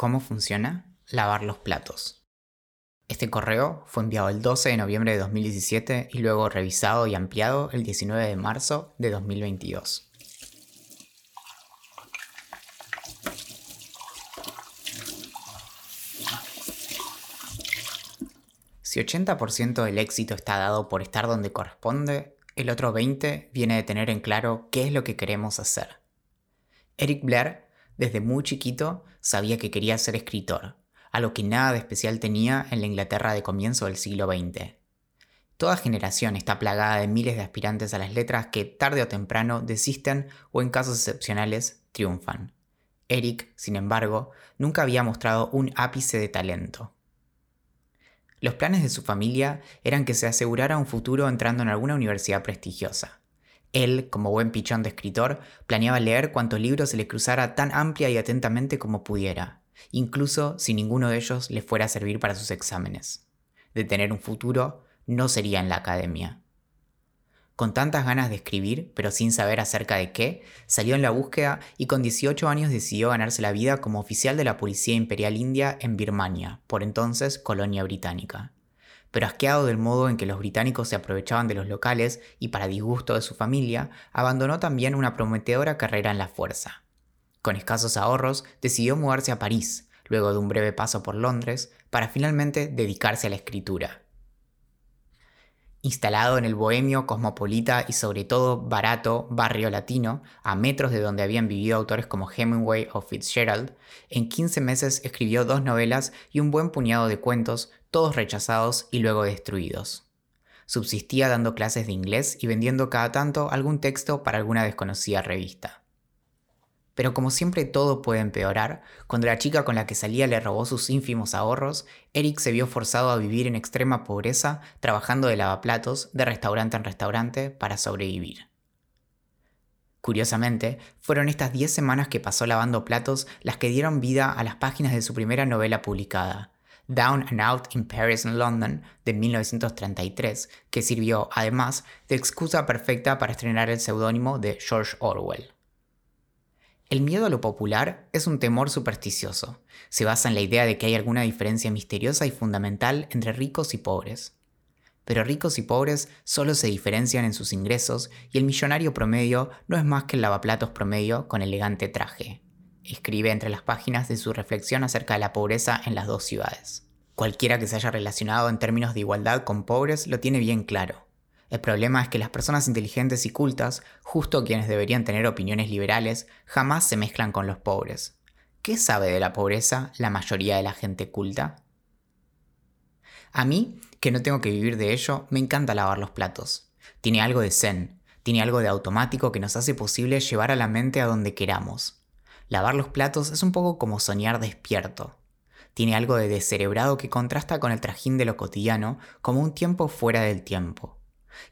¿Cómo funciona lavar los platos? Este correo fue enviado el 12 de noviembre de 2017 y luego revisado y ampliado el 19 de marzo de 2022. Si 80% del éxito está dado por estar donde corresponde, el otro 20% viene de tener en claro qué es lo que queremos hacer. Eric Blair desde muy chiquito sabía que quería ser escritor, algo que nada de especial tenía en la Inglaterra de comienzo del siglo XX. Toda generación está plagada de miles de aspirantes a las letras que tarde o temprano desisten o en casos excepcionales triunfan. Eric, sin embargo, nunca había mostrado un ápice de talento. Los planes de su familia eran que se asegurara un futuro entrando en alguna universidad prestigiosa. Él, como buen pichón de escritor, planeaba leer cuantos libros se le cruzara tan amplia y atentamente como pudiera, incluso si ninguno de ellos le fuera a servir para sus exámenes. De tener un futuro, no sería en la academia. Con tantas ganas de escribir, pero sin saber acerca de qué, salió en la búsqueda y con 18 años decidió ganarse la vida como oficial de la Policía Imperial India en Birmania, por entonces colonia británica pero asqueado del modo en que los británicos se aprovechaban de los locales y para disgusto de su familia, abandonó también una prometedora carrera en la fuerza. Con escasos ahorros, decidió mudarse a París, luego de un breve paso por Londres, para finalmente dedicarse a la escritura. Instalado en el bohemio, cosmopolita y sobre todo barato barrio latino, a metros de donde habían vivido autores como Hemingway o Fitzgerald, en 15 meses escribió dos novelas y un buen puñado de cuentos, todos rechazados y luego destruidos. Subsistía dando clases de inglés y vendiendo cada tanto algún texto para alguna desconocida revista. Pero como siempre todo puede empeorar, cuando la chica con la que salía le robó sus ínfimos ahorros, Eric se vio forzado a vivir en extrema pobreza, trabajando de lavaplatos de restaurante en restaurante para sobrevivir. Curiosamente, fueron estas 10 semanas que pasó lavando platos las que dieron vida a las páginas de su primera novela publicada, Down and Out in Paris and London de 1933, que sirvió además de excusa perfecta para estrenar el seudónimo de George Orwell. El miedo a lo popular es un temor supersticioso. Se basa en la idea de que hay alguna diferencia misteriosa y fundamental entre ricos y pobres. Pero ricos y pobres solo se diferencian en sus ingresos y el millonario promedio no es más que el lavaplatos promedio con elegante traje escribe entre las páginas de su reflexión acerca de la pobreza en las dos ciudades. Cualquiera que se haya relacionado en términos de igualdad con pobres lo tiene bien claro. El problema es que las personas inteligentes y cultas, justo quienes deberían tener opiniones liberales, jamás se mezclan con los pobres. ¿Qué sabe de la pobreza la mayoría de la gente culta? A mí, que no tengo que vivir de ello, me encanta lavar los platos. Tiene algo de zen, tiene algo de automático que nos hace posible llevar a la mente a donde queramos. Lavar los platos es un poco como soñar despierto. Tiene algo de descerebrado que contrasta con el trajín de lo cotidiano como un tiempo fuera del tiempo.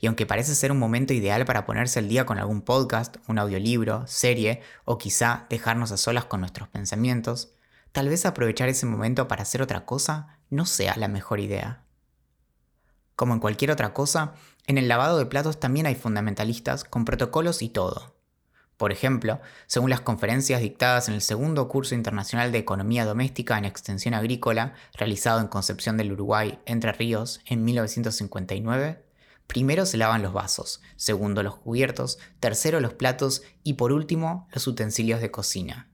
Y aunque parece ser un momento ideal para ponerse al día con algún podcast, un audiolibro, serie o quizá dejarnos a solas con nuestros pensamientos, tal vez aprovechar ese momento para hacer otra cosa no sea la mejor idea. Como en cualquier otra cosa, en el lavado de platos también hay fundamentalistas con protocolos y todo. Por ejemplo, según las conferencias dictadas en el segundo curso internacional de Economía Doméstica en Extensión Agrícola, realizado en Concepción del Uruguay, Entre Ríos, en 1959, primero se lavan los vasos, segundo los cubiertos, tercero los platos y por último los utensilios de cocina.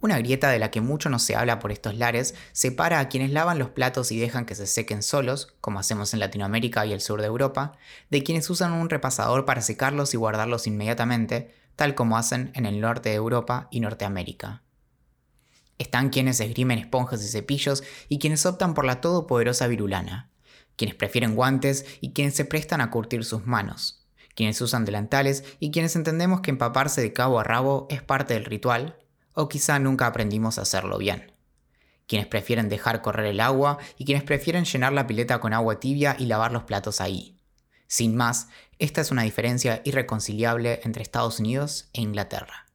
Una grieta de la que mucho no se habla por estos lares separa a quienes lavan los platos y dejan que se sequen solos, como hacemos en Latinoamérica y el sur de Europa, de quienes usan un repasador para secarlos y guardarlos inmediatamente, tal como hacen en el norte de Europa y Norteamérica. Están quienes esgrimen esponjas y cepillos y quienes optan por la todopoderosa virulana, quienes prefieren guantes y quienes se prestan a curtir sus manos, quienes usan delantales y quienes entendemos que empaparse de cabo a rabo es parte del ritual, o quizá nunca aprendimos a hacerlo bien. Quienes prefieren dejar correr el agua y quienes prefieren llenar la pileta con agua tibia y lavar los platos ahí. Sin más, esta es una diferencia irreconciliable entre Estados Unidos e Inglaterra.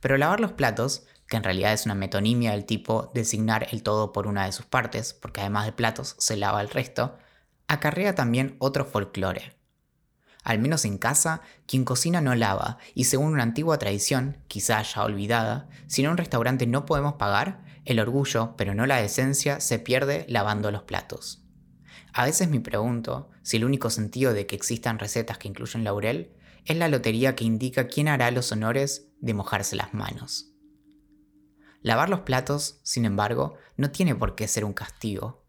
Pero lavar los platos, que en realidad es una metonimia del tipo designar el todo por una de sus partes, porque además de platos se lava el resto, acarrea también otro folclore. Al menos en casa, quien cocina no lava, y según una antigua tradición, quizá ya olvidada, si en un restaurante no podemos pagar, el orgullo, pero no la decencia, se pierde lavando los platos. A veces me pregunto si el único sentido de que existan recetas que incluyen laurel es la lotería que indica quién hará los honores de mojarse las manos. Lavar los platos, sin embargo, no tiene por qué ser un castigo.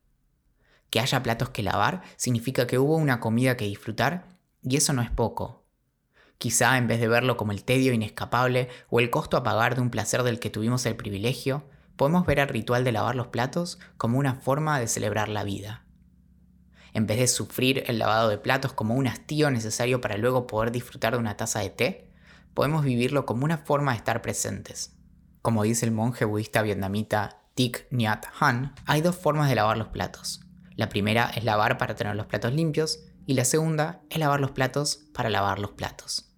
Que haya platos que lavar significa que hubo una comida que disfrutar y eso no es poco. Quizá en vez de verlo como el tedio inescapable o el costo a pagar de un placer del que tuvimos el privilegio, podemos ver el ritual de lavar los platos como una forma de celebrar la vida. En vez de sufrir el lavado de platos como un hastío necesario para luego poder disfrutar de una taza de té, podemos vivirlo como una forma de estar presentes. Como dice el monje budista vietnamita Thich Nhat Hanh, hay dos formas de lavar los platos. La primera es lavar para tener los platos limpios y la segunda es lavar los platos para lavar los platos.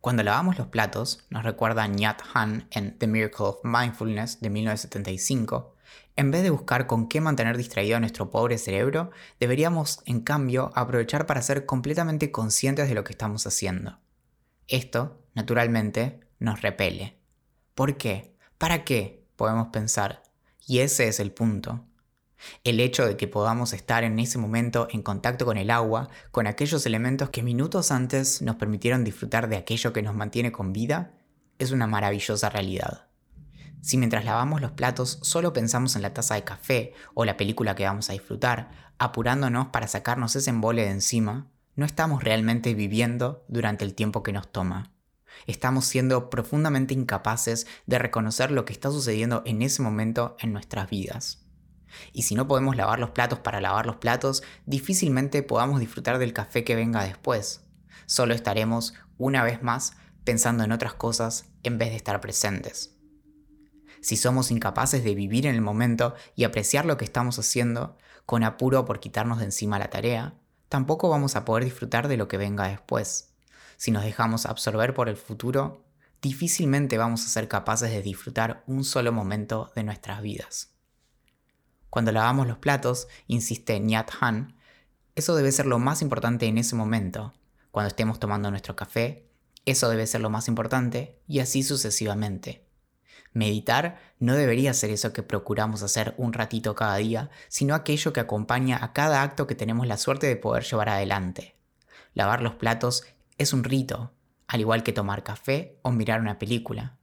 Cuando lavamos los platos, nos recuerda Nyat Han en The Miracle of Mindfulness de 1975, en vez de buscar con qué mantener distraído a nuestro pobre cerebro, deberíamos, en cambio, aprovechar para ser completamente conscientes de lo que estamos haciendo. Esto, naturalmente, nos repele. ¿Por qué? ¿Para qué? Podemos pensar. Y ese es el punto. El hecho de que podamos estar en ese momento en contacto con el agua, con aquellos elementos que minutos antes nos permitieron disfrutar de aquello que nos mantiene con vida, es una maravillosa realidad. Si mientras lavamos los platos solo pensamos en la taza de café o la película que vamos a disfrutar, apurándonos para sacarnos ese embole de encima, no estamos realmente viviendo durante el tiempo que nos toma. Estamos siendo profundamente incapaces de reconocer lo que está sucediendo en ese momento en nuestras vidas. Y si no podemos lavar los platos para lavar los platos, difícilmente podamos disfrutar del café que venga después. Solo estaremos, una vez más, pensando en otras cosas en vez de estar presentes. Si somos incapaces de vivir en el momento y apreciar lo que estamos haciendo, con apuro por quitarnos de encima la tarea, tampoco vamos a poder disfrutar de lo que venga después. Si nos dejamos absorber por el futuro, difícilmente vamos a ser capaces de disfrutar un solo momento de nuestras vidas. Cuando lavamos los platos, insiste Nyat Han, eso debe ser lo más importante en ese momento. Cuando estemos tomando nuestro café, eso debe ser lo más importante y así sucesivamente. Meditar no debería ser eso que procuramos hacer un ratito cada día, sino aquello que acompaña a cada acto que tenemos la suerte de poder llevar adelante. Lavar los platos es un rito, al igual que tomar café o mirar una película.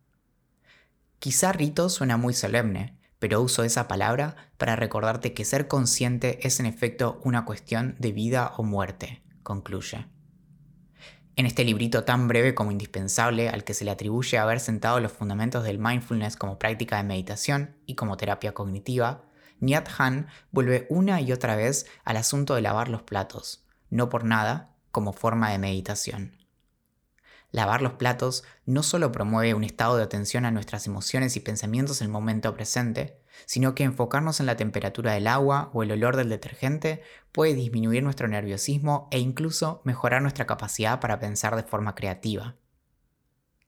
Quizá rito suena muy solemne, pero uso esa palabra para recordarte que ser consciente es en efecto una cuestión de vida o muerte, concluye. En este librito tan breve como indispensable al que se le atribuye haber sentado los fundamentos del mindfulness como práctica de meditación y como terapia cognitiva, Nyat Han vuelve una y otra vez al asunto de lavar los platos, no por nada, como forma de meditación. Lavar los platos no solo promueve un estado de atención a nuestras emociones y pensamientos en el momento presente, sino que enfocarnos en la temperatura del agua o el olor del detergente puede disminuir nuestro nerviosismo e incluso mejorar nuestra capacidad para pensar de forma creativa.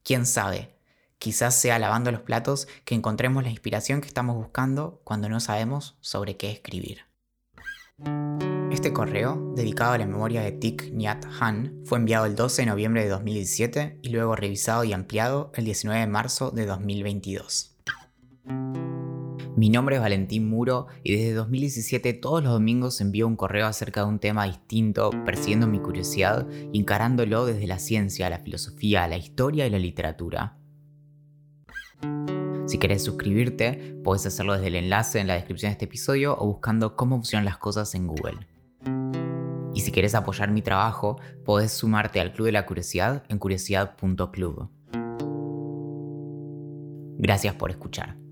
¿Quién sabe? Quizás sea lavando los platos que encontremos la inspiración que estamos buscando cuando no sabemos sobre qué escribir. Este correo, dedicado a la memoria de Thich Nhat Han, fue enviado el 12 de noviembre de 2017 y luego revisado y ampliado el 19 de marzo de 2022. Mi nombre es Valentín Muro y desde 2017 todos los domingos envío un correo acerca de un tema distinto, persiguiendo mi curiosidad y encarándolo desde la ciencia, la filosofía, la historia y la literatura. Si querés suscribirte, puedes hacerlo desde el enlace en la descripción de este episodio o buscando cómo funcionan las cosas en Google. Y si querés apoyar mi trabajo, podés sumarte al Club de la Curiosidad en curiosidad.club. Gracias por escuchar.